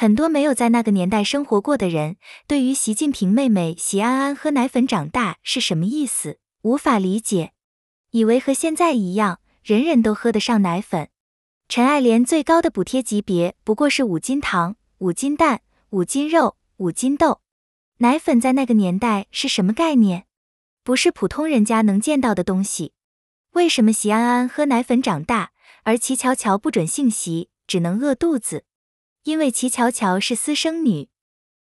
很多没有在那个年代生活过的人，对于习近平妹妹习安安喝奶粉长大是什么意思，无法理解，以为和现在一样，人人都喝得上奶粉。陈爱莲最高的补贴级别不过是五斤糖、五斤蛋、五斤肉、五斤豆，奶粉在那个年代是什么概念？不是普通人家能见到的东西。为什么习安安喝奶粉长大，而齐乔乔不准姓习，只能饿肚子？因为齐乔乔是私生女，